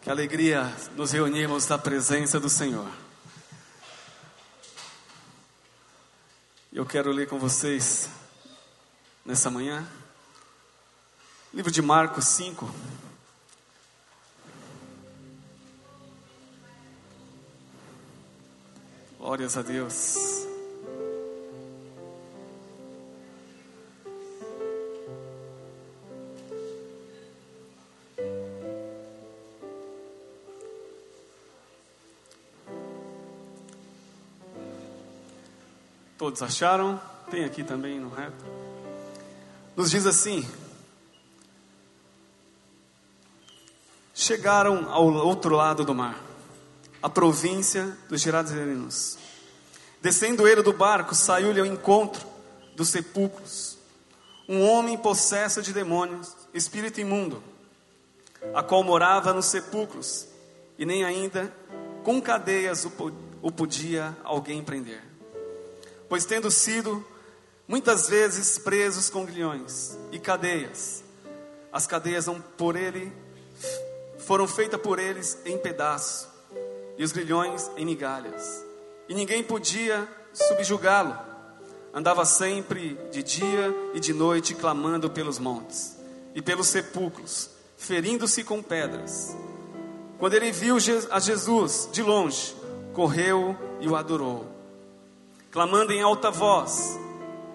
Que alegria nos reunirmos na presença do Senhor. Eu quero ler com vocês nessa manhã, livro de Marcos 5. Glórias a Deus. Todos acharam? Tem aqui também no reto. Nos diz assim: Chegaram ao outro lado do mar, a província dos Gerazenos. Descendo ele do barco, saiu-lhe ao encontro dos sepulcros um homem possesso de demônios, espírito imundo, a qual morava nos sepulcros, e nem ainda com cadeias o podia alguém prender pois tendo sido muitas vezes presos com grilhões e cadeias, as cadeias por ele foram feitas por eles em pedaços e os grilhões em migalhas. E ninguém podia subjugá-lo. Andava sempre de dia e de noite clamando pelos montes e pelos sepulcros, ferindo-se com pedras. Quando ele viu a Jesus de longe, correu e o adorou clamando em alta voz: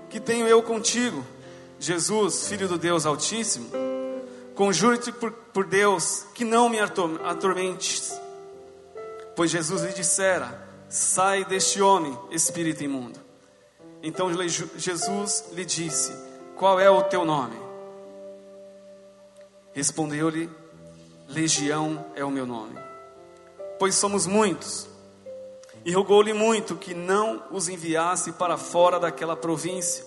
Que tenho eu contigo, Jesus, filho do Deus Altíssimo? Conjuro-te por, por Deus que não me atormentes. Pois Jesus lhe dissera: Sai deste homem, espírito imundo. Então Jesus lhe disse: Qual é o teu nome? Respondeu-lhe: Legião é o meu nome, pois somos muitos. E rogou-lhe muito que não os enviasse para fora daquela província.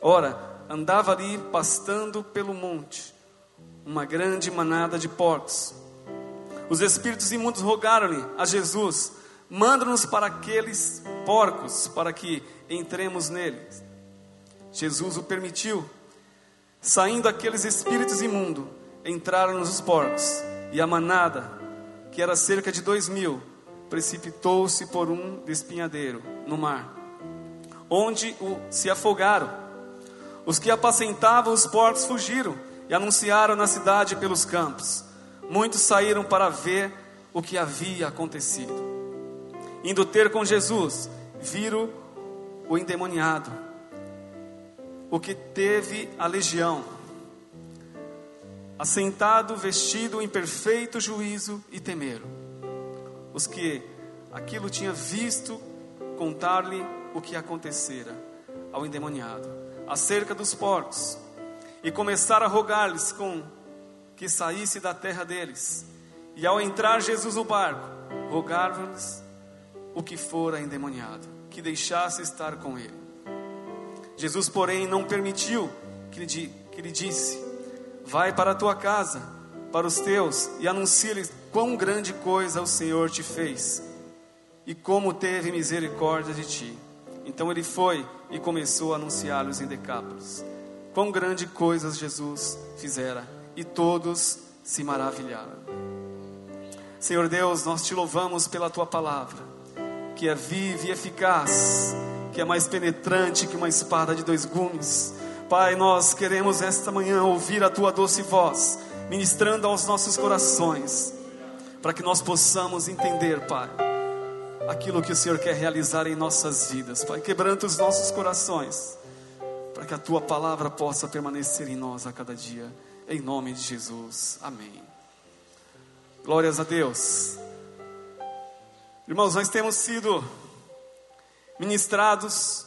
Ora, andava ali pastando pelo monte uma grande manada de porcos. Os espíritos imundos rogaram-lhe a Jesus: manda-nos para aqueles porcos, para que entremos neles. Jesus o permitiu. Saindo aqueles espíritos imundos, entraram nos porcos, e a manada, que era cerca de dois mil, precipitou-se por um despinhadeiro no mar, onde o, se afogaram. Os que apacentavam os porcos fugiram e anunciaram na cidade pelos campos. Muitos saíram para ver o que havia acontecido. Indo ter com Jesus, viram o endemoniado, o que teve a legião, assentado, vestido em perfeito juízo e temeram os que aquilo tinha visto, contar-lhe o que acontecera ao endemoniado, acerca dos porcos, e começaram a rogar-lhes com que saísse da terra deles. E ao entrar Jesus no barco, rogaram-lhes o que fora endemoniado, que deixasse estar com ele. Jesus, porém, não permitiu que lhe, que lhe disse: Vai para a tua casa, para os teus, e anuncia-lhes quão grande coisa o Senhor te fez e como teve misericórdia de ti. Então ele foi e começou a anunciar-lhes em Decápolis. Quão grande coisas Jesus fizera e todos se maravilharam. Senhor Deus, nós te louvamos pela tua palavra, que é viva e eficaz, que é mais penetrante que uma espada de dois gumes. Pai, nós queremos esta manhã ouvir a tua doce voz, ministrando aos nossos corações para que nós possamos entender, Pai, aquilo que o Senhor quer realizar em nossas vidas, Pai. Quebranta os nossos corações, para que a tua palavra possa permanecer em nós a cada dia, em nome de Jesus. Amém. Glórias a Deus. Irmãos, nós temos sido ministrados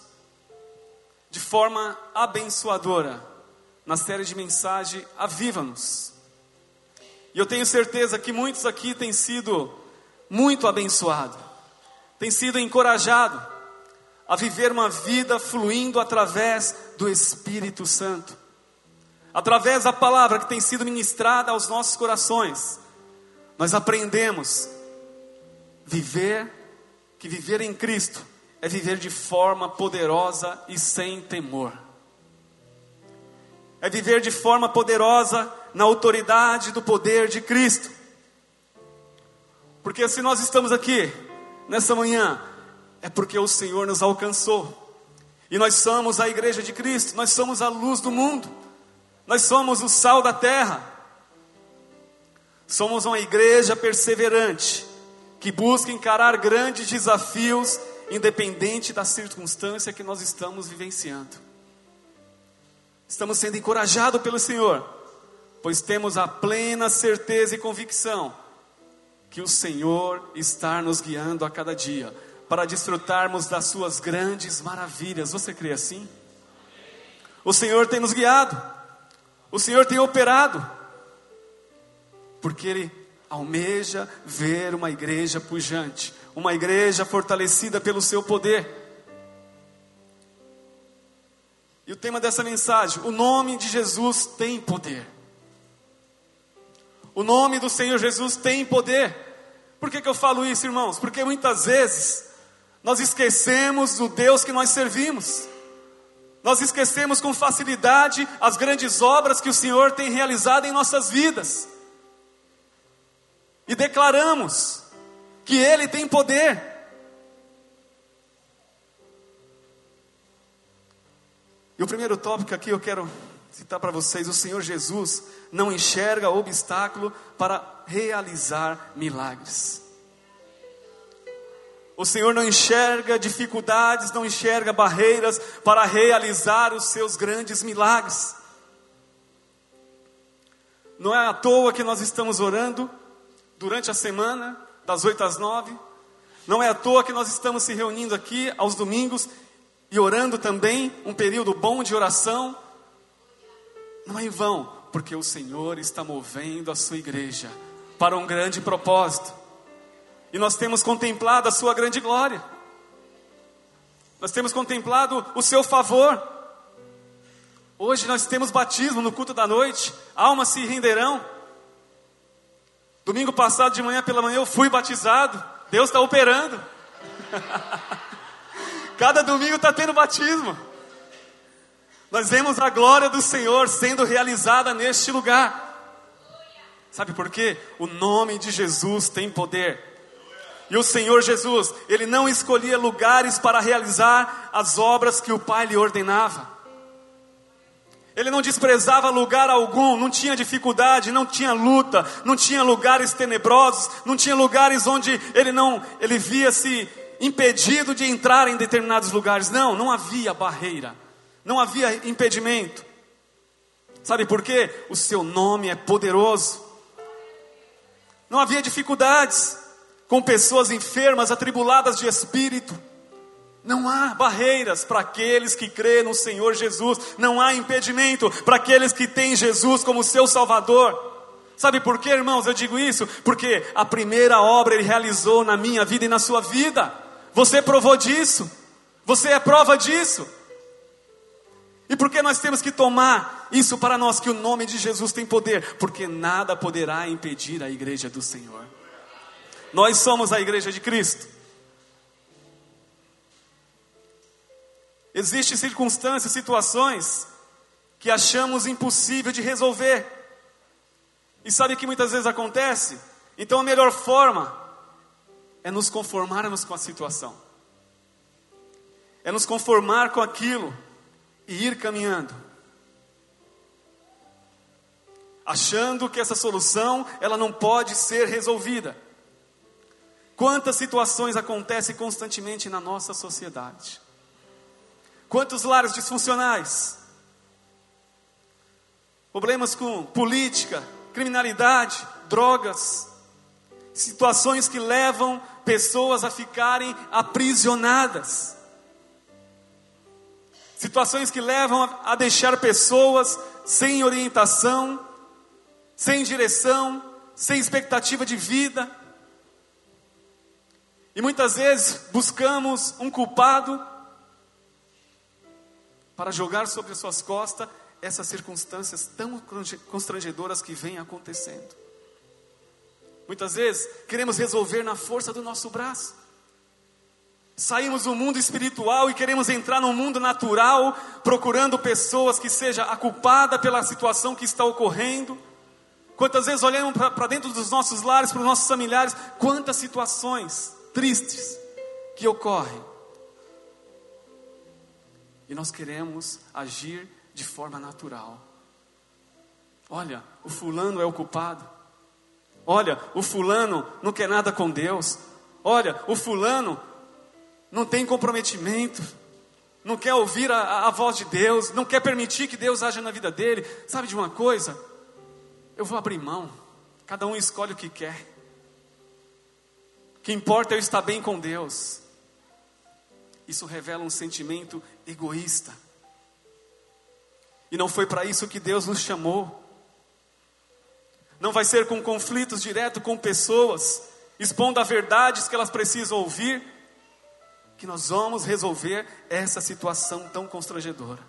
de forma abençoadora na série de mensagem Aviva-nos. E eu tenho certeza que muitos aqui têm sido muito abençoados, têm sido encorajados a viver uma vida fluindo através do Espírito Santo, através da palavra que tem sido ministrada aos nossos corações. Nós aprendemos viver que viver em Cristo é viver de forma poderosa e sem temor. É viver de forma poderosa na autoridade do poder de Cristo. Porque se nós estamos aqui nessa manhã, é porque o Senhor nos alcançou. E nós somos a igreja de Cristo, nós somos a luz do mundo, nós somos o sal da terra. Somos uma igreja perseverante, que busca encarar grandes desafios, independente da circunstância que nós estamos vivenciando. Estamos sendo encorajados pelo Senhor, pois temos a plena certeza e convicção que o Senhor está nos guiando a cada dia para desfrutarmos das suas grandes maravilhas. Você crê assim? O Senhor tem nos guiado, o Senhor tem operado, porque Ele almeja ver uma igreja pujante, uma igreja fortalecida pelo seu poder. E o tema dessa mensagem: o nome de Jesus tem poder. O nome do Senhor Jesus tem poder. Por que, que eu falo isso, irmãos? Porque muitas vezes nós esquecemos do Deus que nós servimos. Nós esquecemos com facilidade as grandes obras que o Senhor tem realizado em nossas vidas. E declaramos que Ele tem poder. E o primeiro tópico aqui eu quero citar para vocês: o Senhor Jesus não enxerga obstáculo para realizar milagres. O Senhor não enxerga dificuldades, não enxerga barreiras para realizar os seus grandes milagres. Não é à toa que nós estamos orando durante a semana, das 8 às 9. Não é à toa que nós estamos se reunindo aqui aos domingos e orando também, um período bom de oração. Não é em vão, porque o Senhor está movendo a sua igreja para um grande propósito. E nós temos contemplado a Sua grande glória. Nós temos contemplado o Seu favor. Hoje nós temos batismo no culto da noite. Almas se renderão. Domingo passado de manhã pela manhã eu fui batizado. Deus está operando. Cada domingo está tendo batismo. Nós vemos a glória do Senhor sendo realizada neste lugar. Sabe por quê? O nome de Jesus tem poder. E o Senhor Jesus, ele não escolhia lugares para realizar as obras que o Pai lhe ordenava. Ele não desprezava lugar algum, não tinha dificuldade, não tinha luta, não tinha lugares tenebrosos, não tinha lugares onde ele não, ele via-se impedido de entrar em determinados lugares. Não, não havia barreira, não havia impedimento. Sabe por quê? O seu nome é poderoso. Não havia dificuldades com pessoas enfermas, atribuladas de espírito. Não há barreiras para aqueles que crêem no Senhor Jesus, não há impedimento para aqueles que têm Jesus como seu Salvador. Sabe por quê, irmãos? Eu digo isso porque a primeira obra ele realizou na minha vida e na sua vida. Você provou disso, você é prova disso. E por que nós temos que tomar isso para nós, que o nome de Jesus tem poder? Porque nada poderá impedir a igreja do Senhor. Nós somos a igreja de Cristo. Existem circunstâncias, situações que achamos impossível de resolver. E sabe o que muitas vezes acontece? Então a melhor forma é nos conformarmos com a situação. É nos conformar com aquilo e ir caminhando. Achando que essa solução ela não pode ser resolvida. Quantas situações acontecem constantemente na nossa sociedade? Quantos lares disfuncionais? Problemas com política, criminalidade, drogas, situações que levam pessoas a ficarem aprisionadas, situações que levam a deixar pessoas sem orientação, sem direção, sem expectativa de vida. E muitas vezes buscamos um culpado para jogar sobre as suas costas essas circunstâncias tão constrangedoras que vêm acontecendo. Muitas vezes queremos resolver na força do nosso braço. Saímos do mundo espiritual e queremos entrar no mundo natural, procurando pessoas que seja a culpada pela situação que está ocorrendo, Quantas vezes olhamos para dentro dos nossos lares, para os nossos familiares, quantas situações tristes que ocorrem. E nós queremos agir de forma natural. Olha, o fulano é o culpado. Olha, o fulano não quer nada com Deus. Olha, o fulano não tem comprometimento, não quer ouvir a, a, voz de Deus, não quer permitir que Deus haja na vida dele. Sabe de uma coisa? Eu vou abrir mão, cada um escolhe o que quer. O que importa é eu estar bem com Deus. Isso revela um sentimento egoísta. E não foi para isso que Deus nos chamou. Não vai ser com conflitos direto com pessoas, expondo a verdades que elas precisam ouvir, que nós vamos resolver essa situação tão constrangedora.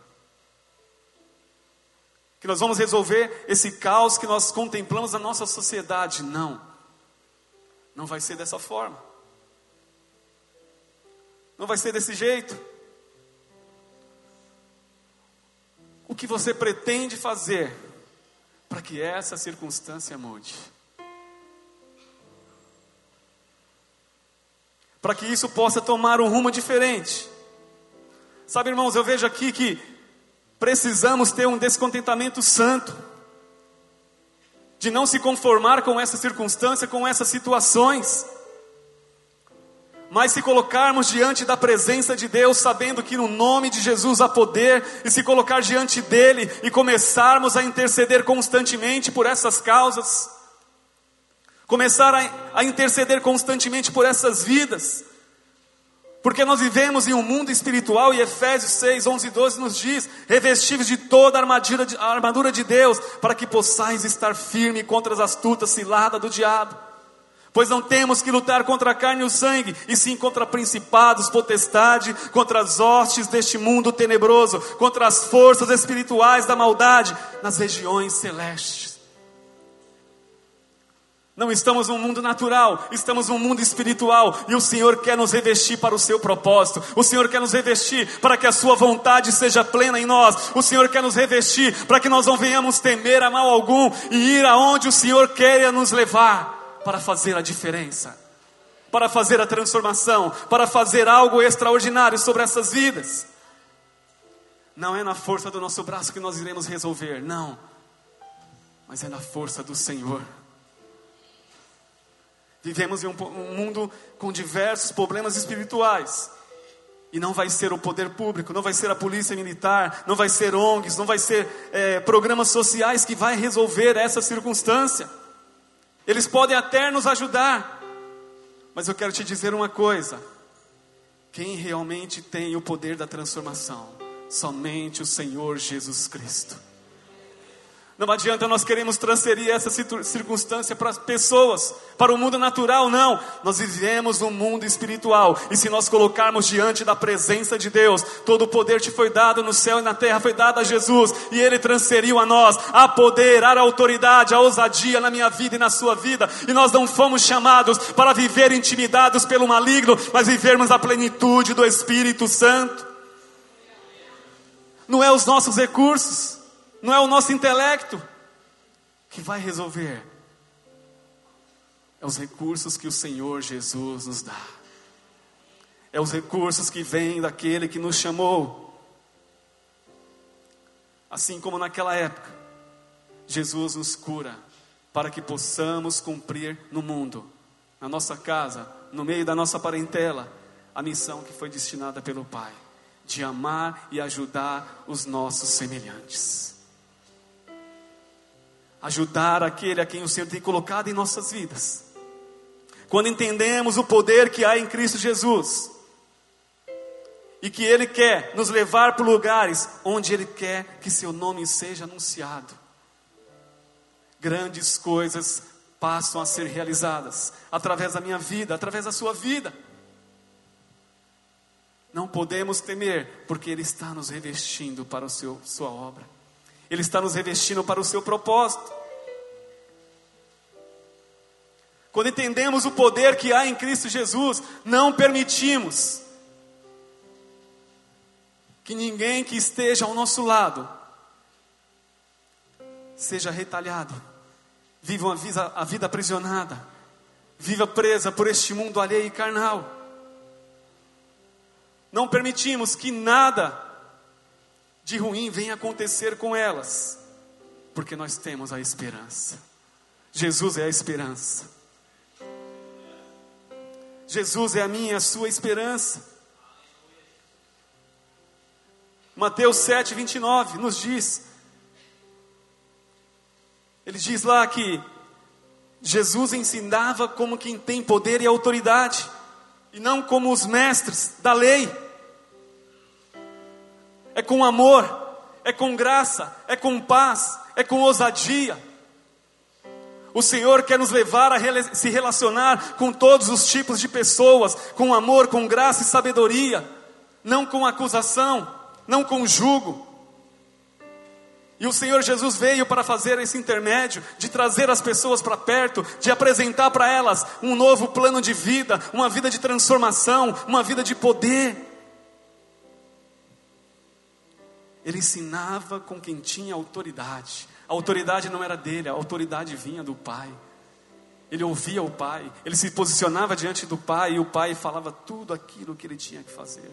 Que nós vamos resolver esse caos que nós contemplamos na nossa sociedade. Não. Não vai ser dessa forma. Não vai ser desse jeito. O que você pretende fazer para que essa circunstância mude? Para que isso possa tomar um rumo diferente. Sabe, irmãos, eu vejo aqui que precisamos ter um descontentamento santo, de não se conformar com essa circunstância, com essas situações mas se colocarmos diante da presença de Deus, sabendo que no nome de Jesus há poder, e se colocar diante dele e começarmos a interceder constantemente por essas causas, começar a, a interceder constantemente por essas vidas, porque nós vivemos em um mundo espiritual e Efésios 6, 11 e 12 nos diz: revestivos de toda a armadura de, a armadura de Deus, para que possais estar firme contra as astutas ciladas do diabo. Pois não temos que lutar contra a carne e o sangue, e sim contra principados, potestade, contra as hostes deste mundo tenebroso, contra as forças espirituais da maldade nas regiões celestes. Não estamos num mundo natural, estamos num mundo espiritual, e o Senhor quer nos revestir para o seu propósito, o Senhor quer nos revestir para que a sua vontade seja plena em nós, o Senhor quer nos revestir para que nós não venhamos temer a mal algum e ir aonde o Senhor quer nos levar para fazer a diferença, para fazer a transformação, para fazer algo extraordinário sobre essas vidas. Não é na força do nosso braço que nós iremos resolver, não, mas é na força do Senhor. Vivemos em um, um mundo com diversos problemas espirituais. E não vai ser o poder público, não vai ser a polícia militar, não vai ser ONGs, não vai ser é, programas sociais que vai resolver essa circunstância. Eles podem até nos ajudar, mas eu quero te dizer uma coisa: quem realmente tem o poder da transformação? Somente o Senhor Jesus Cristo. Não adianta nós queremos transferir essa circunstância para as pessoas, para o mundo natural, não. Nós vivemos no mundo espiritual. E se nós colocarmos diante da presença de Deus, todo o poder te foi dado no céu e na terra foi dado a Jesus, e Ele transferiu a nós a poder, a autoridade, a ousadia na minha vida e na sua vida. E nós não fomos chamados para viver intimidados pelo maligno, mas vivermos a plenitude do Espírito Santo. Não é os nossos recursos não é o nosso intelecto que vai resolver, é os recursos que o Senhor Jesus nos dá, é os recursos que vêm daquele que nos chamou. Assim como naquela época, Jesus nos cura para que possamos cumprir no mundo, na nossa casa, no meio da nossa parentela, a missão que foi destinada pelo Pai, de amar e ajudar os nossos semelhantes ajudar aquele a quem o Senhor tem colocado em nossas vidas. Quando entendemos o poder que há em Cristo Jesus, e que Ele quer nos levar para lugares onde Ele quer que Seu nome seja anunciado, grandes coisas passam a ser realizadas através da minha vida, através da sua vida. Não podemos temer, porque Ele está nos revestindo para seu, Sua obra. Ele está nos revestindo para o seu propósito. Quando entendemos o poder que há em Cristo Jesus, não permitimos que ninguém que esteja ao nosso lado seja retalhado, vivam a vida, a vida aprisionada, viva presa por este mundo alheio e carnal. Não permitimos que nada de ruim venha acontecer com elas, porque nós temos a esperança. Jesus é a esperança. Jesus é a minha e a sua esperança. Mateus 7, 29 nos diz: ele diz lá que Jesus ensinava como quem tem poder e autoridade, e não como os mestres da lei. É com amor, é com graça, é com paz, é com ousadia. O Senhor quer nos levar a se relacionar com todos os tipos de pessoas, com amor, com graça e sabedoria, não com acusação, não com jugo. E o Senhor Jesus veio para fazer esse intermédio, de trazer as pessoas para perto, de apresentar para elas um novo plano de vida, uma vida de transformação, uma vida de poder. Ele ensinava com quem tinha autoridade. A autoridade não era dele, a autoridade vinha do Pai. Ele ouvia o Pai, ele se posicionava diante do Pai e o Pai falava tudo aquilo que ele tinha que fazer.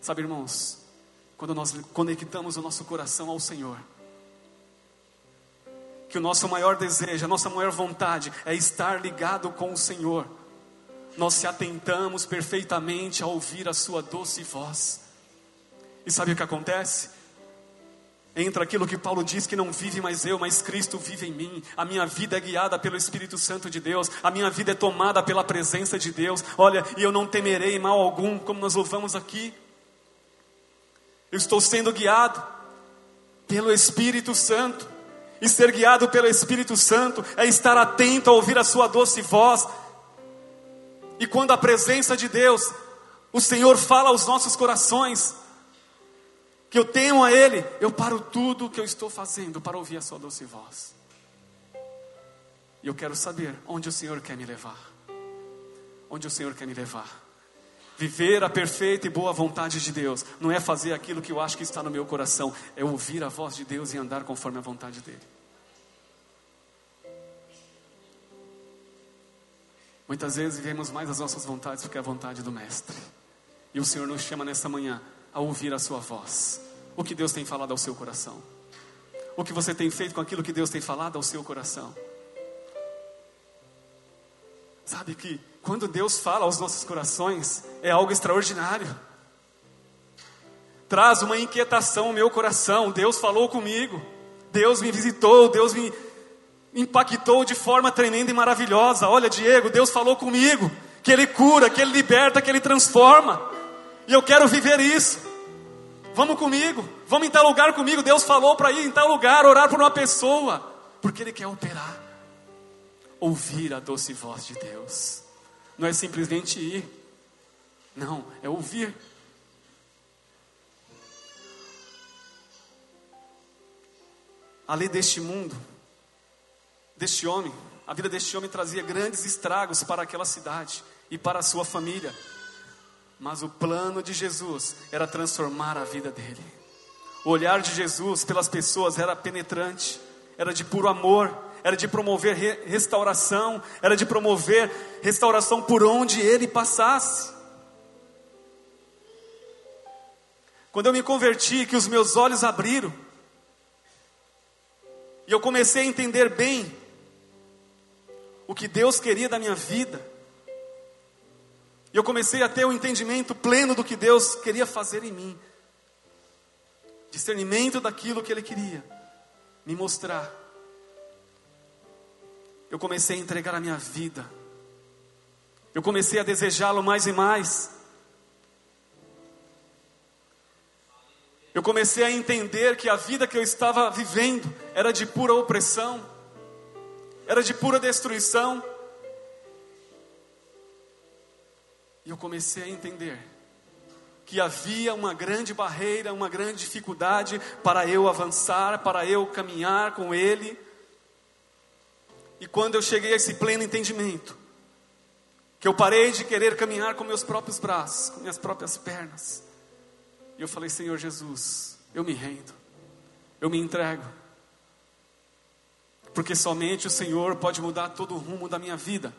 Sabe, irmãos, quando nós conectamos o nosso coração ao Senhor, que o nosso maior desejo, a nossa maior vontade é estar ligado com o Senhor. Nós se atentamos perfeitamente a ouvir a Sua doce voz. E sabe o que acontece? Entra aquilo que Paulo diz que não vive mais eu, mas Cristo vive em mim. A minha vida é guiada pelo Espírito Santo de Deus. A minha vida é tomada pela presença de Deus. Olha, e eu não temerei mal algum, como nós louvamos aqui. Eu estou sendo guiado pelo Espírito Santo. E ser guiado pelo Espírito Santo é estar atento a ouvir a Sua doce voz. E quando a presença de Deus, o Senhor fala aos nossos corações, que eu tenho a Ele, eu paro tudo o que eu estou fazendo para ouvir a Sua doce voz. E eu quero saber onde o Senhor quer me levar. Onde o Senhor quer me levar. Viver a perfeita e boa vontade de Deus não é fazer aquilo que eu acho que está no meu coração, é ouvir a voz de Deus e andar conforme a vontade dEle. Muitas vezes vivemos mais as nossas vontades do que a vontade do Mestre. E o Senhor nos chama nessa manhã a ouvir a Sua voz. O que Deus tem falado ao seu coração. O que você tem feito com aquilo que Deus tem falado ao seu coração. Sabe que quando Deus fala aos nossos corações, é algo extraordinário. Traz uma inquietação ao meu coração. Deus falou comigo, Deus me visitou, Deus me impactou de forma tremenda e maravilhosa. Olha, Diego, Deus falou comigo que Ele cura, que Ele liberta, que Ele transforma. E eu quero viver isso. Vamos comigo, vamos em tal lugar comigo. Deus falou para ir em tal lugar, orar por uma pessoa, porque Ele quer operar. Ouvir a doce voz de Deus não é simplesmente ir, não, é ouvir. A lei deste mundo, deste homem, a vida deste homem trazia grandes estragos para aquela cidade e para a sua família. Mas o plano de Jesus era transformar a vida dele. O olhar de Jesus pelas pessoas era penetrante, era de puro amor, era de promover re restauração, era de promover restauração por onde ele passasse. Quando eu me converti, que os meus olhos abriram, e eu comecei a entender bem o que Deus queria da minha vida, e eu comecei a ter o um entendimento pleno do que Deus queria fazer em mim, discernimento daquilo que Ele queria me mostrar eu comecei a entregar a minha vida. Eu comecei a desejá-lo mais e mais. Eu comecei a entender que a vida que eu estava vivendo era de pura opressão, era de pura destruição. E eu comecei a entender que havia uma grande barreira, uma grande dificuldade para eu avançar, para eu caminhar com Ele e quando eu cheguei a esse pleno entendimento, que eu parei de querer caminhar com meus próprios braços, com minhas próprias pernas, e eu falei: Senhor Jesus, eu me rendo, eu me entrego. porque somente o Senhor pode mudar todo o rumo da minha vida.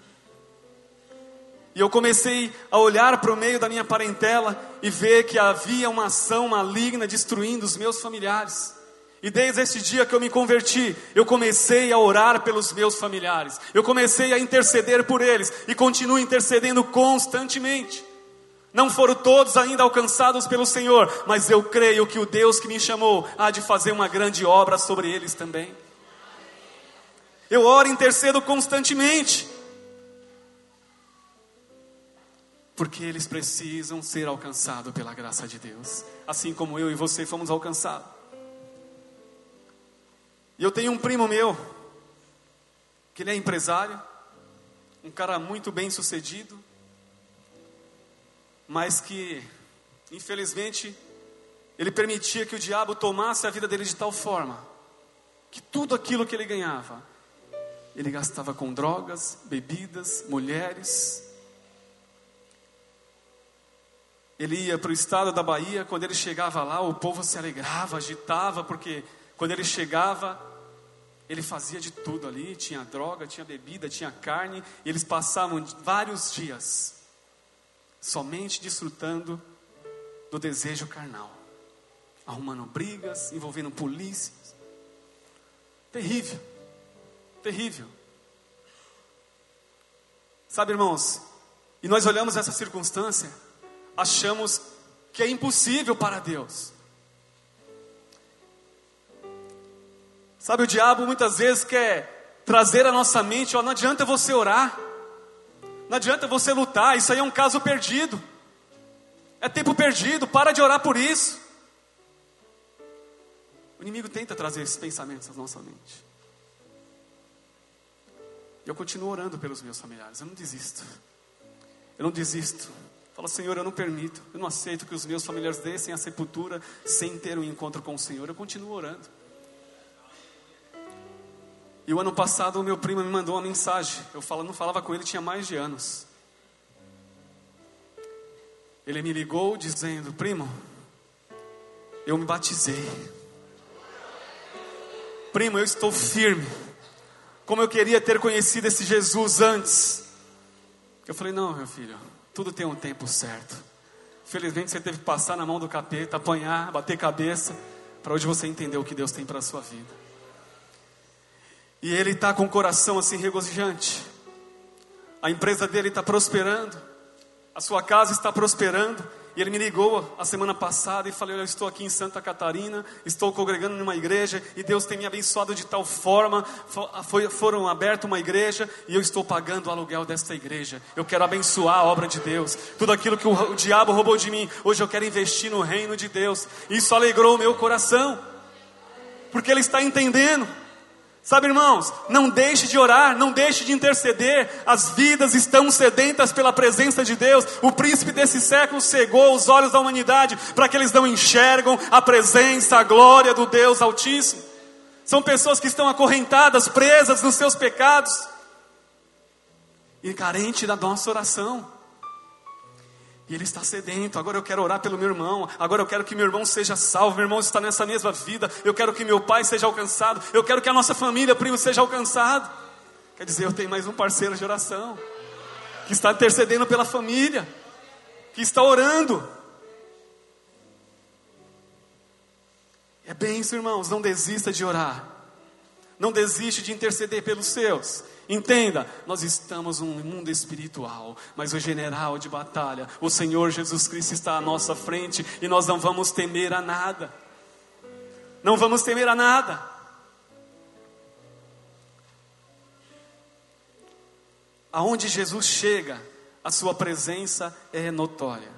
E eu comecei a olhar para o meio da minha parentela e ver que havia uma ação maligna destruindo os meus familiares. E desde esse dia que eu me converti, eu comecei a orar pelos meus familiares, eu comecei a interceder por eles e continuo intercedendo constantemente. Não foram todos ainda alcançados pelo Senhor, mas eu creio que o Deus que me chamou há de fazer uma grande obra sobre eles também. Eu oro e intercedo constantemente, porque eles precisam ser alcançados pela graça de Deus, assim como eu e você fomos alcançados. E eu tenho um primo meu, que ele é empresário, um cara muito bem sucedido, mas que, infelizmente, ele permitia que o diabo tomasse a vida dele de tal forma que tudo aquilo que ele ganhava, ele gastava com drogas, bebidas, mulheres. Ele ia para o estado da Bahia, quando ele chegava lá, o povo se alegrava, agitava, porque quando ele chegava, ele fazia de tudo ali: tinha droga, tinha bebida, tinha carne, e eles passavam vários dias somente desfrutando do desejo carnal, arrumando brigas, envolvendo polícias. Terrível, terrível. Sabe, irmãos, e nós olhamos essa circunstância, achamos que é impossível para Deus. Sabe, o diabo muitas vezes quer trazer à nossa mente, ó, não adianta você orar. Não adianta você lutar, isso aí é um caso perdido. É tempo perdido, para de orar por isso. O inimigo tenta trazer esses pensamentos à nossa mente. Eu continuo orando pelos meus familiares, eu não desisto. Eu não desisto. Fala, Senhor, eu não permito, eu não aceito que os meus familiares descem à sepultura sem ter um encontro com o Senhor. Eu continuo orando. E o ano passado o meu primo me mandou uma mensagem. Eu falo, não falava com ele tinha mais de anos. Ele me ligou dizendo: Primo, eu me batizei. Primo, eu estou firme. Como eu queria ter conhecido esse Jesus antes. Eu falei: Não, meu filho, tudo tem um tempo certo. Felizmente você teve que passar na mão do capeta, apanhar, bater cabeça, para hoje você entender o que Deus tem para a sua vida. E ele está com o coração assim regozijante. A empresa dele está prosperando, a sua casa está prosperando. E ele me ligou a semana passada e falou: Eu estou aqui em Santa Catarina, estou congregando numa igreja e Deus tem me abençoado de tal forma. Foi, foram aberta uma igreja e eu estou pagando o aluguel desta igreja. Eu quero abençoar a obra de Deus. Tudo aquilo que o, o diabo roubou de mim, hoje eu quero investir no reino de Deus. Isso alegrou o meu coração, porque ele está entendendo Sabe, irmãos, não deixe de orar, não deixe de interceder. As vidas estão sedentas pela presença de Deus. O príncipe desse século cegou os olhos da humanidade para que eles não enxergam a presença, a glória do Deus Altíssimo. São pessoas que estão acorrentadas, presas nos seus pecados e carente da nossa oração. E ele está sedento. Agora eu quero orar pelo meu irmão. Agora eu quero que meu irmão seja salvo. Meu irmão está nessa mesma vida. Eu quero que meu pai seja alcançado. Eu quero que a nossa família, primo, seja alcançado. Quer dizer, eu tenho mais um parceiro de oração que está intercedendo pela família, que está orando. É bem isso, irmãos. Não desista de orar. Não desiste de interceder pelos seus. Entenda, nós estamos num mundo espiritual, mas o general de batalha, o Senhor Jesus Cristo está à nossa frente e nós não vamos temer a nada. Não vamos temer a nada. Aonde Jesus chega, a sua presença é notória.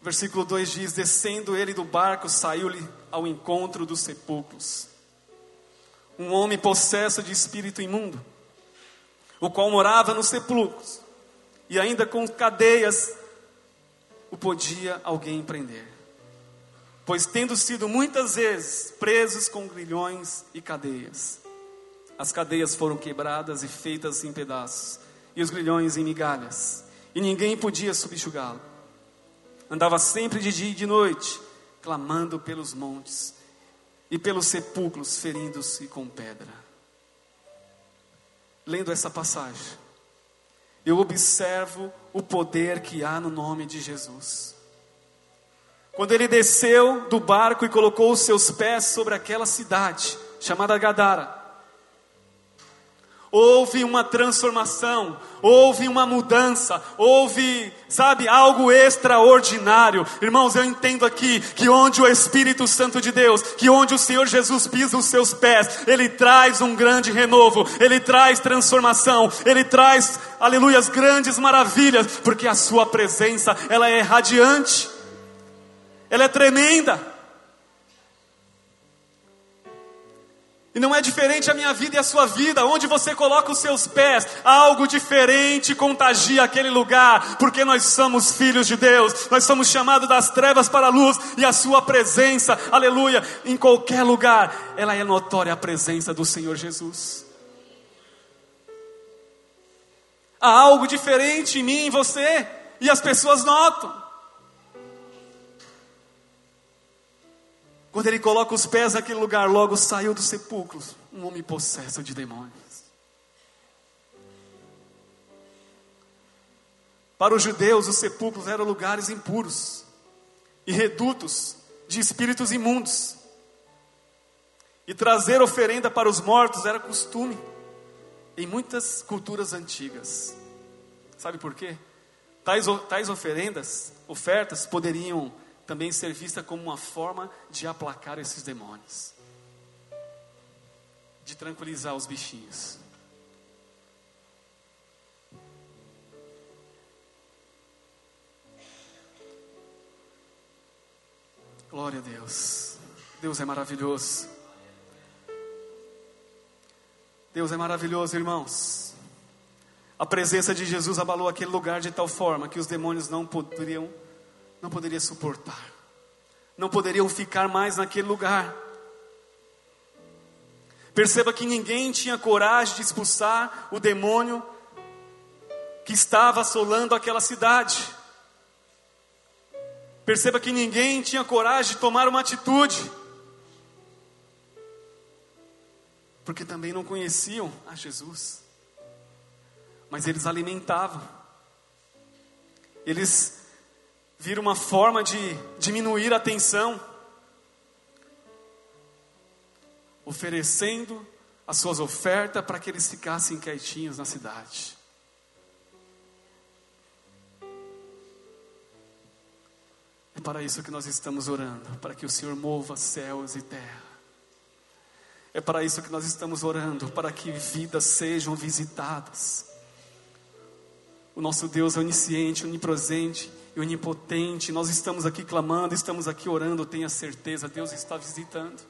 Versículo 2 diz: Descendo ele do barco, saiu-lhe ao encontro dos sepulcros um homem possesso de espírito imundo, o qual morava nos sepulcros, e ainda com cadeias o podia alguém prender. Pois tendo sido muitas vezes presos com grilhões e cadeias, as cadeias foram quebradas e feitas em pedaços, e os grilhões em migalhas, e ninguém podia subjugá-lo. Andava sempre de dia e de noite, clamando pelos montes e pelos sepulcros ferindo-se com pedra. Lendo essa passagem, eu observo o poder que há no nome de Jesus. Quando ele desceu do barco e colocou os seus pés sobre aquela cidade chamada Gadara, houve uma transformação, houve uma mudança, houve, sabe, algo extraordinário. Irmãos, eu entendo aqui que onde o Espírito Santo de Deus, que onde o Senhor Jesus pisa os seus pés, ele traz um grande renovo, ele traz transformação, ele traz, aleluias, grandes maravilhas, porque a sua presença, ela é radiante. Ela é tremenda. E não é diferente a minha vida e a sua vida. Onde você coloca os seus pés, algo diferente contagia aquele lugar, porque nós somos filhos de Deus. Nós somos chamados das trevas para a luz e a sua presença, aleluia, em qualquer lugar, ela é notória a presença do Senhor Jesus. Há algo diferente em mim e em você, e as pessoas notam. Quando ele coloca os pés naquele lugar, logo saiu dos sepulcros um homem possesso de demônios. Para os judeus, os sepulcros eram lugares impuros e redutos de espíritos imundos. E trazer oferenda para os mortos era costume em muitas culturas antigas. Sabe por quê? Tais, tais oferendas, ofertas, poderiam também ser vista como uma forma de aplacar esses demônios, de tranquilizar os bichinhos. Glória a Deus. Deus é maravilhoso. Deus é maravilhoso, irmãos. A presença de Jesus abalou aquele lugar de tal forma que os demônios não poderiam não poderia suportar, não poderiam ficar mais naquele lugar. Perceba que ninguém tinha coragem de expulsar o demônio que estava assolando aquela cidade. Perceba que ninguém tinha coragem de tomar uma atitude, porque também não conheciam a Jesus, mas eles alimentavam, eles vira uma forma de diminuir a tensão, oferecendo as suas ofertas para que eles ficassem quietinhos na cidade. É para isso que nós estamos orando, para que o Senhor mova céus e terra. É para isso que nós estamos orando, para que vidas sejam visitadas. O nosso Deus é onisciente, onipresente, e onipotente. Nós estamos aqui clamando, estamos aqui orando, tenha certeza, Deus está visitando.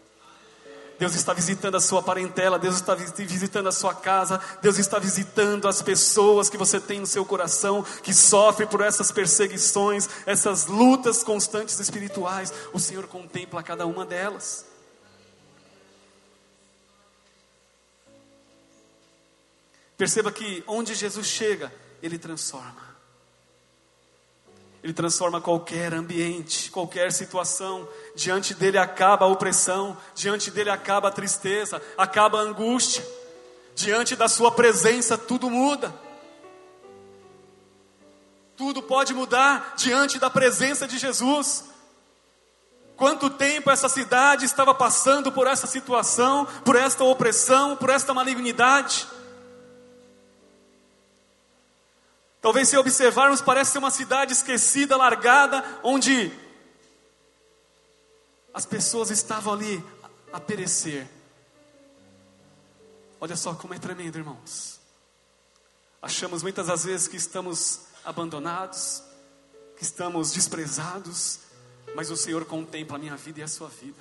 Deus está visitando a sua parentela, Deus está visitando a sua casa, Deus está visitando as pessoas que você tem no seu coração, que sofrem por essas perseguições, essas lutas constantes espirituais. O Senhor contempla cada uma delas. Perceba que onde Jesus chega, Ele transforma. Ele transforma qualquer ambiente, qualquer situação. Diante dele acaba a opressão, diante dele acaba a tristeza, acaba a angústia. Diante da sua presença tudo muda. Tudo pode mudar diante da presença de Jesus. Quanto tempo essa cidade estava passando por essa situação, por esta opressão, por esta malignidade? Talvez se observarmos, parece ser uma cidade esquecida, largada, onde as pessoas estavam ali a perecer. Olha só como é tremendo, irmãos. Achamos muitas das vezes que estamos abandonados, que estamos desprezados, mas o Senhor contempla a minha vida e a sua vida.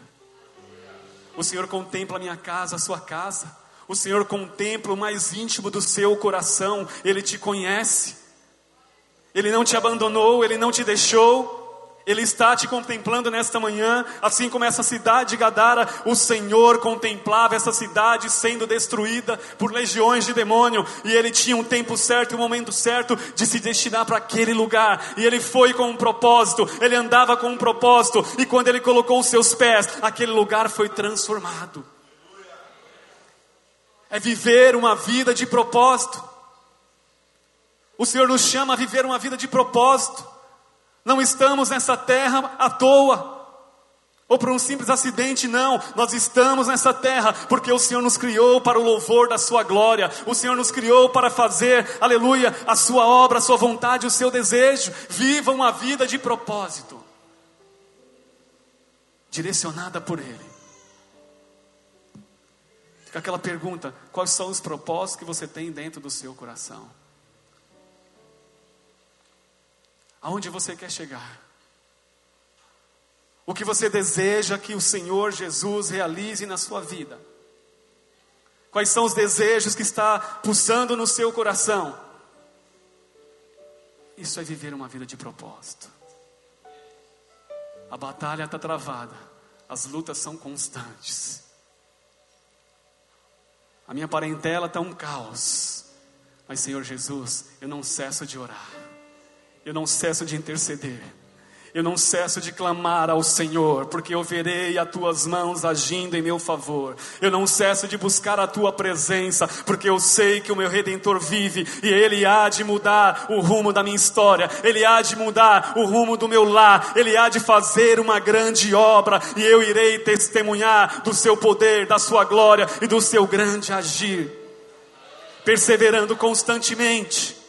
O Senhor contempla a minha casa, a sua casa. O Senhor contempla o mais íntimo do seu coração, Ele te conhece. Ele não te abandonou, Ele não te deixou, Ele está te contemplando nesta manhã, assim como essa cidade de Gadara, o Senhor contemplava essa cidade sendo destruída por legiões de demônio, e ele tinha um tempo certo e um momento certo de se destinar para aquele lugar, e ele foi com um propósito, ele andava com um propósito, e quando ele colocou os seus pés, aquele lugar foi transformado. É viver uma vida de propósito. O Senhor nos chama a viver uma vida de propósito. Não estamos nessa terra à toa. Ou por um simples acidente, não. Nós estamos nessa terra porque o Senhor nos criou para o louvor da Sua glória. O Senhor nos criou para fazer, aleluia, a Sua obra, a Sua vontade, o seu desejo. Viva uma vida de propósito, direcionada por Ele. Fica aquela pergunta: quais são os propósitos que você tem dentro do seu coração? Aonde você quer chegar? O que você deseja que o Senhor Jesus realize na sua vida? Quais são os desejos que está pulsando no seu coração? Isso é viver uma vida de propósito. A batalha está travada, as lutas são constantes. A minha parentela está um caos, mas Senhor Jesus, eu não cesso de orar. Eu não cesso de interceder. Eu não cesso de clamar ao Senhor, porque eu verei as tuas mãos agindo em meu favor. Eu não cesso de buscar a tua presença, porque eu sei que o meu redentor vive e ele há de mudar o rumo da minha história, ele há de mudar o rumo do meu lar, ele há de fazer uma grande obra e eu irei testemunhar do seu poder, da sua glória e do seu grande agir, perseverando constantemente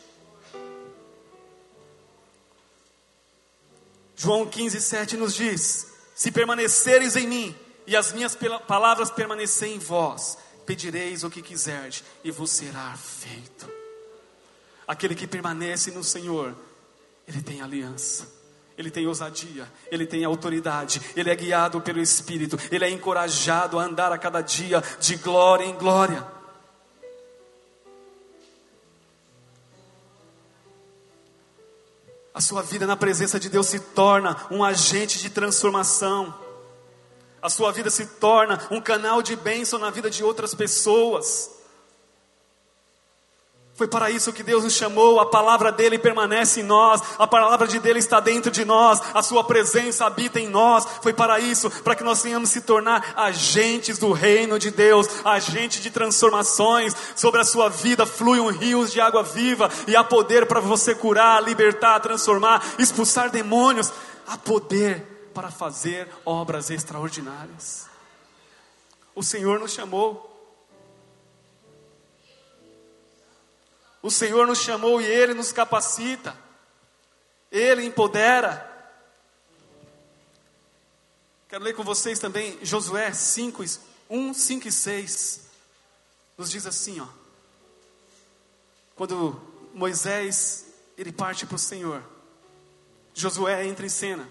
João 15, 7 nos diz: Se permaneceres em mim e as minhas palavras permanecerem em vós, pedireis o que quiserdes e vos será feito. Aquele que permanece no Senhor, ele tem aliança. Ele tem ousadia, ele tem autoridade, ele é guiado pelo Espírito, ele é encorajado a andar a cada dia de glória em glória. A sua vida na presença de Deus se torna um agente de transformação. A sua vida se torna um canal de bênção na vida de outras pessoas. Foi para isso que Deus nos chamou, a palavra dele permanece em nós, a palavra de dele está dentro de nós, a sua presença habita em nós. Foi para isso, para que nós tenhamos se tornar agentes do reino de Deus, agentes de transformações. Sobre a sua vida fluem rios de água viva e há poder para você curar, libertar, transformar, expulsar demônios. Há poder para fazer obras extraordinárias. O Senhor nos chamou O Senhor nos chamou e Ele nos capacita, Ele empodera. Quero ler com vocês também Josué 5, 1, 5 e 6. Nos diz assim, ó. Quando Moisés ele parte para o Senhor, Josué entra em cena.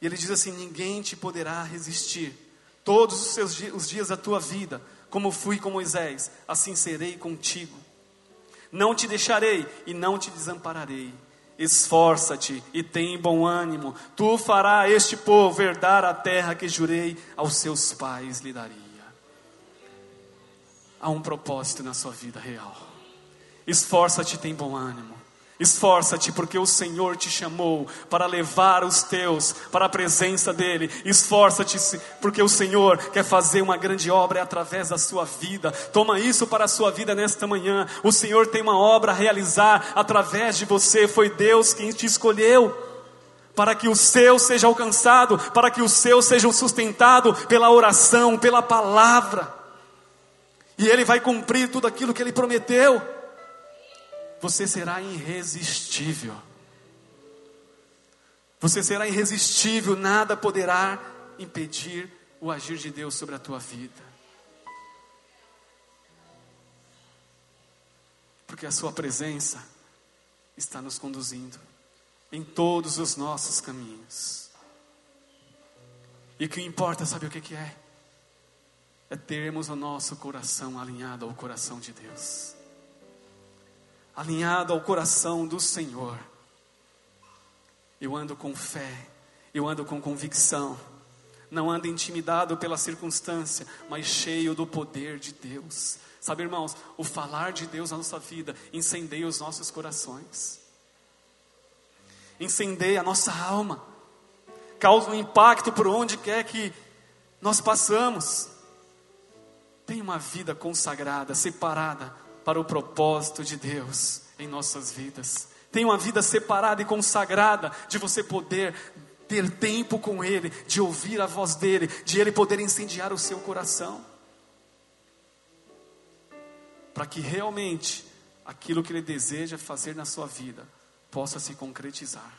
E ele diz assim: Ninguém te poderá resistir todos os seus os dias da tua vida, como fui com Moisés, assim serei contigo. Não te deixarei e não te desampararei. Esforça-te e tem bom ânimo. Tu farás este povo herdar a terra que jurei aos seus pais lhe daria. Há um propósito na sua vida real. Esforça-te e tem bom ânimo. Esforça-te, porque o Senhor te chamou para levar os teus para a presença dEle. Esforça-te, porque o Senhor quer fazer uma grande obra através da sua vida. Toma isso para a sua vida nesta manhã. O Senhor tem uma obra a realizar através de você. Foi Deus quem te escolheu para que o seu seja alcançado, para que o seu seja sustentado pela oração, pela palavra. E Ele vai cumprir tudo aquilo que Ele prometeu você será irresistível. Você será irresistível, nada poderá impedir o agir de Deus sobre a tua vida. Porque a Sua presença está nos conduzindo em todos os nossos caminhos. E o que importa, sabe o que, é? É termos o nosso coração alinhado ao coração de Deus alinhado ao coração do Senhor. Eu ando com fé, Eu ando com convicção. Não ando intimidado pela circunstância, mas cheio do poder de Deus. Sabe, irmãos, o falar de Deus na nossa vida incendeia os nossos corações, incendeia a nossa alma, causa um impacto por onde quer que nós passamos. Tem uma vida consagrada, separada para o propósito de Deus em nossas vidas. Tem uma vida separada e consagrada de você poder ter tempo com Ele, de ouvir a voz dEle, de Ele poder incendiar o seu coração. Para que realmente aquilo que Ele deseja fazer na sua vida possa se concretizar,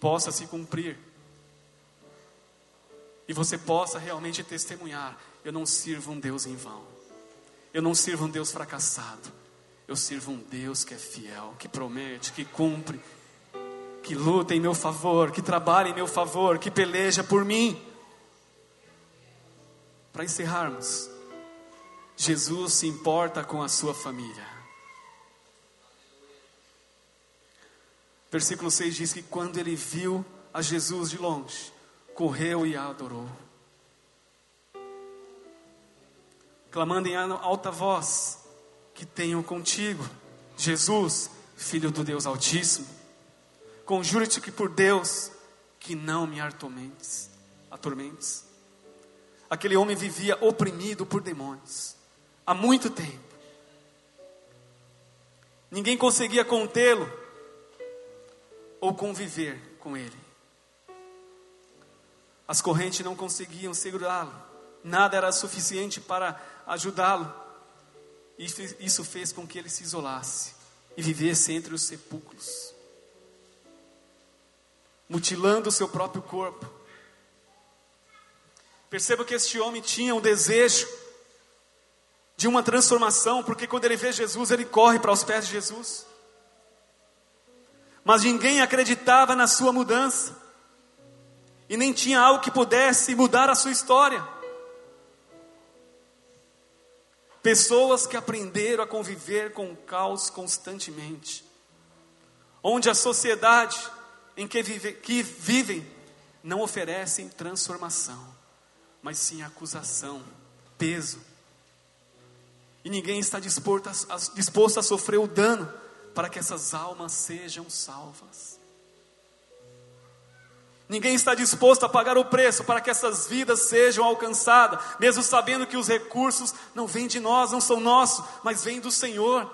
possa se cumprir. E você possa realmente testemunhar: eu não sirvo um Deus em vão, eu não sirvo um Deus fracassado, eu sirvo um Deus que é fiel, que promete, que cumpre, que luta em meu favor, que trabalha em meu favor, que peleja por mim. Para encerrarmos, Jesus se importa com a sua família. Versículo 6 diz que quando ele viu a Jesus de longe, correu e a adorou. Clamando em alta voz: Que tenho contigo, Jesus, Filho do Deus Altíssimo. Conjuro-te que por Deus, que não me atormentes. atormentes. Aquele homem vivia oprimido por demônios há muito tempo. Ninguém conseguia contê-lo ou conviver com ele. As correntes não conseguiam segurá-lo, nada era suficiente para ajudá-lo. Isso fez com que ele se isolasse e vivesse entre os sepulcros, mutilando o seu próprio corpo. Perceba que este homem tinha um desejo de uma transformação, porque quando ele vê Jesus, ele corre para os pés de Jesus. Mas ninguém acreditava na sua mudança, e nem tinha algo que pudesse mudar a sua história. Pessoas que aprenderam a conviver com o caos constantemente, onde a sociedade em que, vive, que vivem não oferecem transformação, mas sim acusação, peso e ninguém está disposto a, disposto a sofrer o dano para que essas almas sejam salvas. Ninguém está disposto a pagar o preço para que essas vidas sejam alcançadas, mesmo sabendo que os recursos não vêm de nós, não são nossos, mas vêm do Senhor.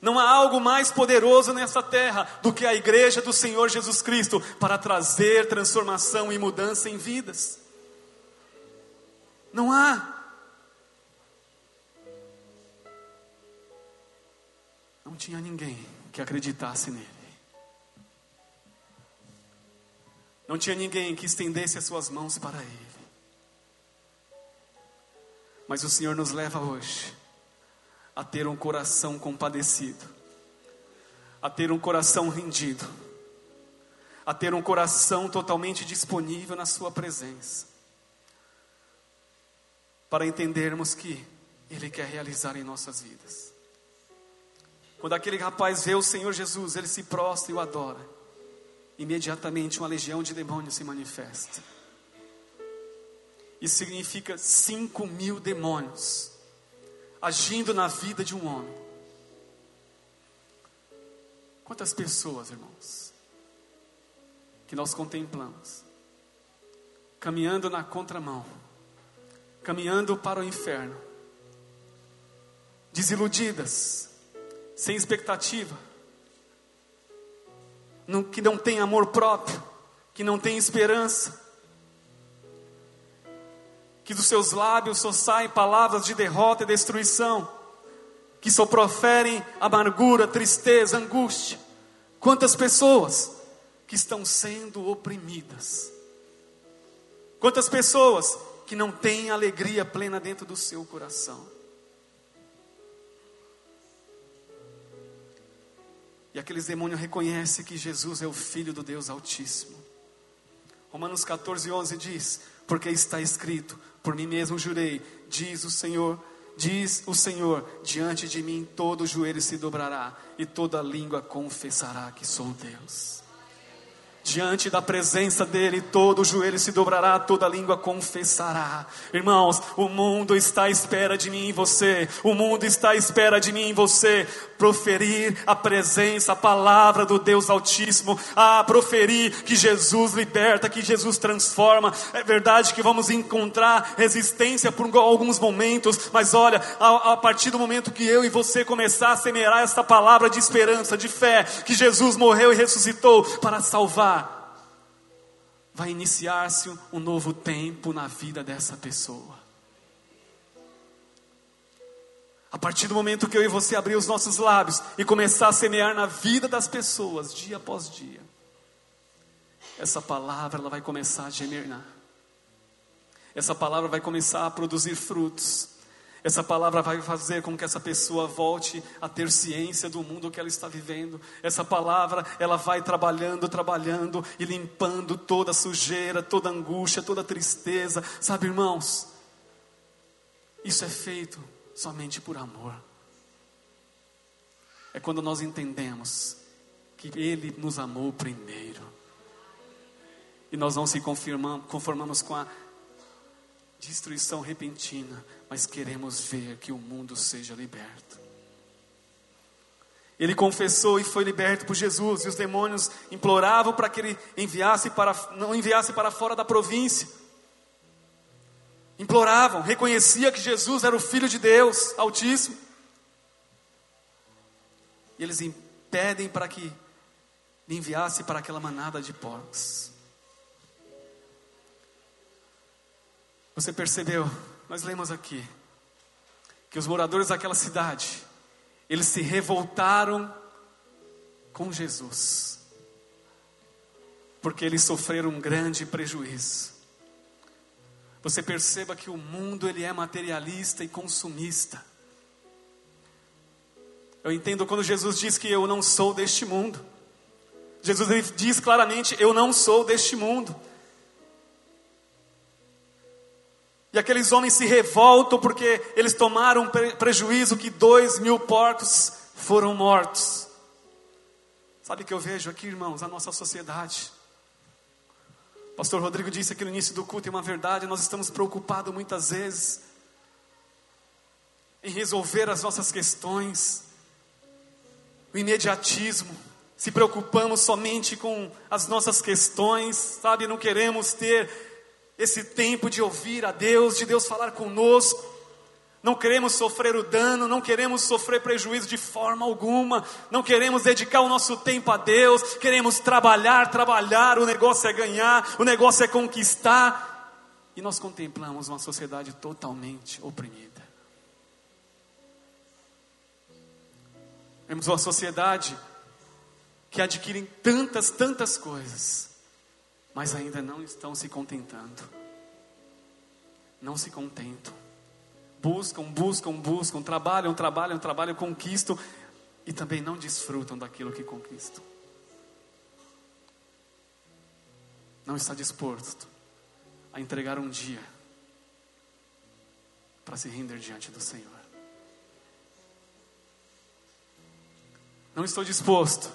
Não há algo mais poderoso nessa terra do que a igreja do Senhor Jesus Cristo para trazer transformação e mudança em vidas. Não há. Não tinha ninguém que acreditasse nele. Não tinha ninguém que estendesse as suas mãos para ele. Mas o Senhor nos leva hoje a ter um coração compadecido, a ter um coração rendido, a ter um coração totalmente disponível na Sua presença, para entendermos que Ele quer realizar em nossas vidas. Quando aquele rapaz vê o Senhor Jesus, ele se prostra e o adora. Imediatamente uma legião de demônios se manifesta. Isso significa cinco mil demônios agindo na vida de um homem. Quantas pessoas, irmãos, que nós contemplamos, caminhando na contramão, caminhando para o inferno, desiludidas, sem expectativa, que não tem amor próprio, que não tem esperança, que dos seus lábios só saem palavras de derrota e destruição, que só proferem amargura, tristeza, angústia. Quantas pessoas que estão sendo oprimidas, quantas pessoas que não têm alegria plena dentro do seu coração. E aqueles demônios reconhecem que Jesus é o Filho do Deus Altíssimo. Romanos 14, 11 diz: Porque está escrito, por mim mesmo jurei, diz o Senhor, diz o Senhor, diante de mim todo joelho se dobrará e toda língua confessará que sou Deus. Diante da presença dele, todo joelho se dobrará, toda língua confessará. Irmãos, o mundo está à espera de mim e você. O mundo está à espera de mim e você. Proferir a presença, a palavra do Deus Altíssimo. A proferir que Jesus liberta, que Jesus transforma. É verdade que vamos encontrar resistência por alguns momentos, mas olha, a, a partir do momento que eu e você começar a semear essa palavra de esperança, de fé, que Jesus morreu e ressuscitou para salvar vai iniciar-se um novo tempo na vida dessa pessoa. A partir do momento que eu e você abrir os nossos lábios e começar a semear na vida das pessoas, dia após dia, essa palavra ela vai começar a germinar. Essa palavra vai começar a produzir frutos. Essa palavra vai fazer com que essa pessoa volte a ter ciência do mundo que ela está vivendo. Essa palavra, ela vai trabalhando, trabalhando e limpando toda sujeira, toda angústia, toda tristeza. Sabe, irmãos? Isso é feito somente por amor. É quando nós entendemos que Ele nos amou primeiro. E nós não se conformamos com a destruição repentina, mas queremos ver que o mundo seja liberto. Ele confessou e foi liberto por Jesus, e os demônios imploravam para que ele enviasse para, não enviasse para fora da província. Imploravam, reconhecia que Jesus era o Filho de Deus Altíssimo. E eles impedem para que enviasse para aquela manada de porcos. Você percebeu? Nós lemos aqui que os moradores daquela cidade, eles se revoltaram com Jesus, porque eles sofreram um grande prejuízo. Você perceba que o mundo ele é materialista e consumista. Eu entendo quando Jesus diz que eu não sou deste mundo. Jesus diz claramente: Eu não sou deste mundo. E aqueles homens se revoltam porque eles tomaram prejuízo que dois mil porcos foram mortos. Sabe o que eu vejo aqui, irmãos, a nossa sociedade. O pastor Rodrigo disse aqui no início do culto, é uma verdade, nós estamos preocupados muitas vezes em resolver as nossas questões, o imediatismo, se preocupamos somente com as nossas questões, sabe, não queremos ter esse tempo de ouvir a Deus, de Deus falar conosco. Não queremos sofrer o dano, não queremos sofrer prejuízo de forma alguma, não queremos dedicar o nosso tempo a Deus, queremos trabalhar, trabalhar, o negócio é ganhar, o negócio é conquistar. E nós contemplamos uma sociedade totalmente oprimida. Vemos uma sociedade que adquire tantas, tantas coisas, mas ainda não estão se contentando. Não se contentam. Buscam, buscam, buscam, trabalham, trabalham, trabalham, conquistam e também não desfrutam daquilo que conquistam. Não está disposto a entregar um dia para se render diante do Senhor. Não estou disposto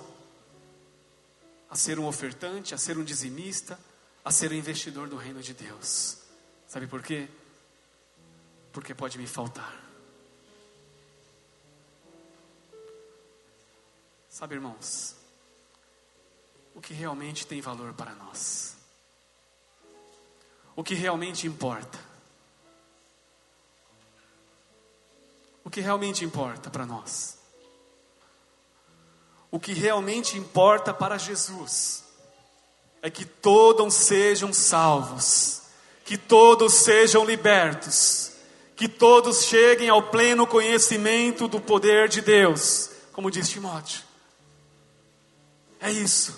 a ser um ofertante, a ser um dizimista, a ser um investidor do reino de Deus. Sabe por quê? Porque pode me faltar. Sabe, irmãos, o que realmente tem valor para nós, o que realmente importa, o que realmente importa para nós, o que realmente importa para Jesus é que todos sejam salvos, que todos sejam libertos, que todos cheguem ao pleno conhecimento do poder de Deus, como diz Timóteo. É isso.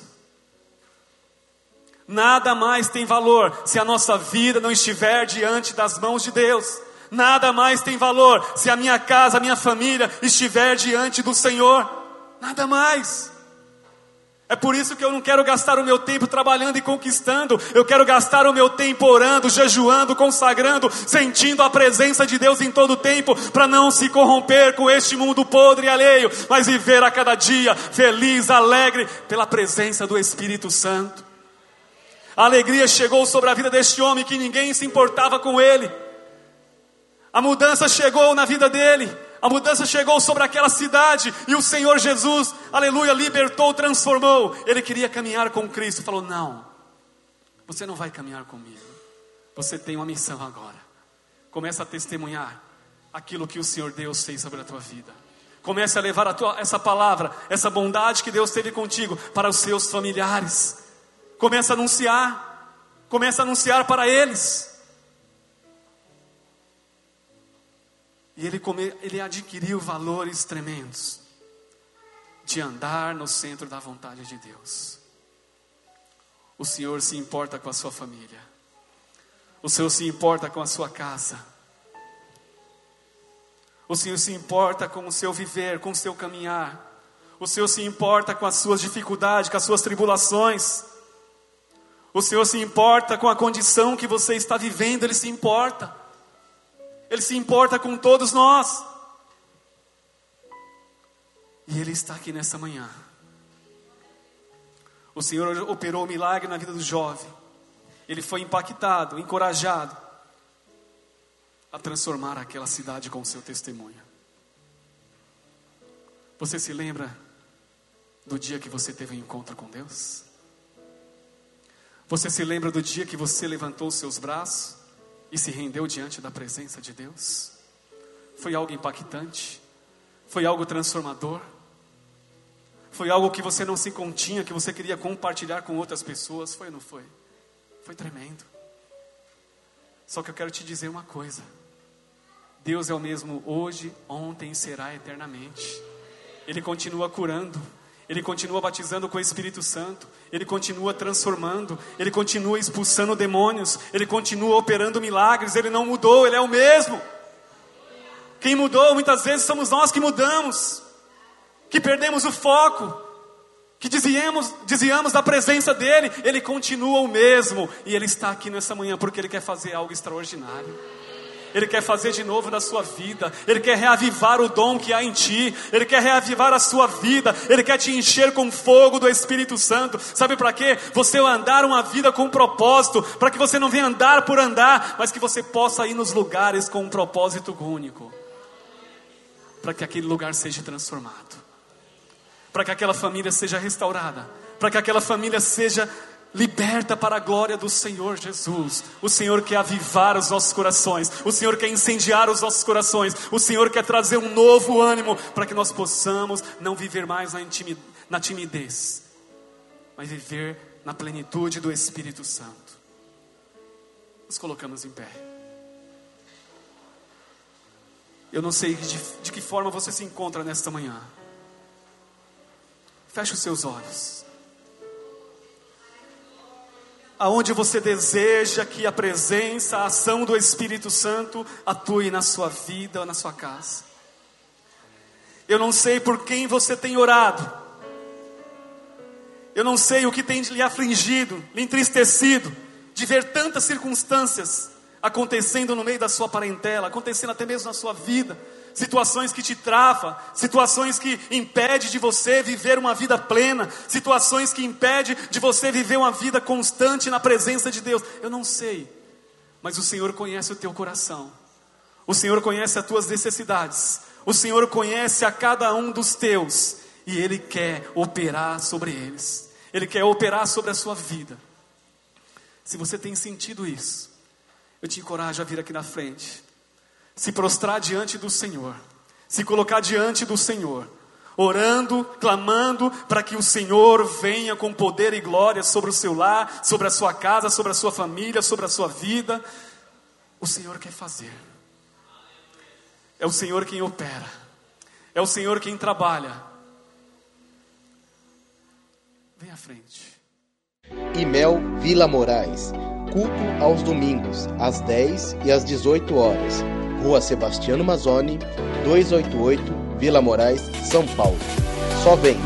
Nada mais tem valor se a nossa vida não estiver diante das mãos de Deus. Nada mais tem valor se a minha casa, a minha família estiver diante do Senhor. Nada mais. É por isso que eu não quero gastar o meu tempo trabalhando e conquistando. Eu quero gastar o meu tempo orando, jejuando, consagrando, sentindo a presença de Deus em todo o tempo, para não se corromper com este mundo podre e alheio, mas viver a cada dia feliz, alegre, pela presença do Espírito Santo. A alegria chegou sobre a vida deste homem que ninguém se importava com ele. A mudança chegou na vida dele. A mudança chegou sobre aquela cidade e o Senhor Jesus, aleluia, libertou, transformou. Ele queria caminhar com Cristo. Falou: Não, você não vai caminhar comigo. Você tem uma missão agora. Começa a testemunhar aquilo que o Senhor Deus fez sobre a tua vida. Comece a levar a tua, essa palavra, essa bondade que Deus teve contigo para os seus familiares. Comece a anunciar. Comece a anunciar para eles. E ele, come, ele adquiriu valores tremendos de andar no centro da vontade de Deus. O Senhor se importa com a sua família. O Senhor se importa com a sua casa. O Senhor se importa com o seu viver, com o seu caminhar. O Senhor se importa com as suas dificuldades, com as suas tribulações. O Senhor se importa com a condição que você está vivendo, Ele se importa. Ele se importa com todos nós. E Ele está aqui nessa manhã. O Senhor operou um milagre na vida do jovem. Ele foi impactado, encorajado a transformar aquela cidade com o seu testemunho. Você se lembra do dia que você teve um encontro com Deus? Você se lembra do dia que você levantou seus braços e se rendeu diante da presença de Deus? Foi algo impactante? Foi algo transformador? Foi algo que você não se continha, que você queria compartilhar com outras pessoas? Foi ou não foi? Foi tremendo. Só que eu quero te dizer uma coisa: Deus é o mesmo hoje, ontem e será eternamente. Ele continua curando, ele continua batizando com o Espírito Santo, ele continua transformando, ele continua expulsando demônios, ele continua operando milagres, ele não mudou, ele é o mesmo. Quem mudou muitas vezes somos nós que mudamos, que perdemos o foco, que desviamos, desviamos da presença dele, ele continua o mesmo, e ele está aqui nessa manhã porque ele quer fazer algo extraordinário. Ele quer fazer de novo na sua vida, Ele quer reavivar o dom que há em ti, Ele quer reavivar a sua vida, Ele quer te encher com fogo do Espírito Santo. Sabe para quê? Você andar uma vida com um propósito, para que você não venha andar por andar, mas que você possa ir nos lugares com um propósito único, para que aquele lugar seja transformado, para que aquela família seja restaurada, para que aquela família seja liberta para a glória do Senhor Jesus. O Senhor quer avivar os nossos corações, o Senhor quer incendiar os nossos corações, o Senhor quer trazer um novo ânimo para que nós possamos não viver mais na timidez, mas viver na plenitude do Espírito Santo. Nos colocamos em pé. Eu não sei de, de que forma você se encontra nesta manhã. Feche os seus olhos aonde você deseja que a presença, a ação do Espírito Santo atue na sua vida na sua casa. Eu não sei por quem você tem orado. Eu não sei o que tem lhe afligido, lhe entristecido, de ver tantas circunstâncias acontecendo no meio da sua parentela, acontecendo até mesmo na sua vida situações que te travam, situações que impedem de você viver uma vida plena, situações que impedem de você viver uma vida constante na presença de Deus. Eu não sei, mas o Senhor conhece o teu coração, o Senhor conhece as tuas necessidades, o Senhor conhece a cada um dos teus. E Ele quer operar sobre eles, Ele quer operar sobre a sua vida. Se você tem sentido isso, eu te encorajo a vir aqui na frente se prostrar diante do Senhor, se colocar diante do Senhor, orando, clamando para que o Senhor venha com poder e glória sobre o seu lar, sobre a sua casa, sobre a sua família, sobre a sua vida. O Senhor quer fazer. É o Senhor quem opera. É o Senhor quem trabalha. Vem à frente. Imel Vila Moraes. Culto aos domingos, às 10 e às 18 horas. Rua Sebastiano Mazzoni, 288, Vila Moraes, São Paulo. Só vem!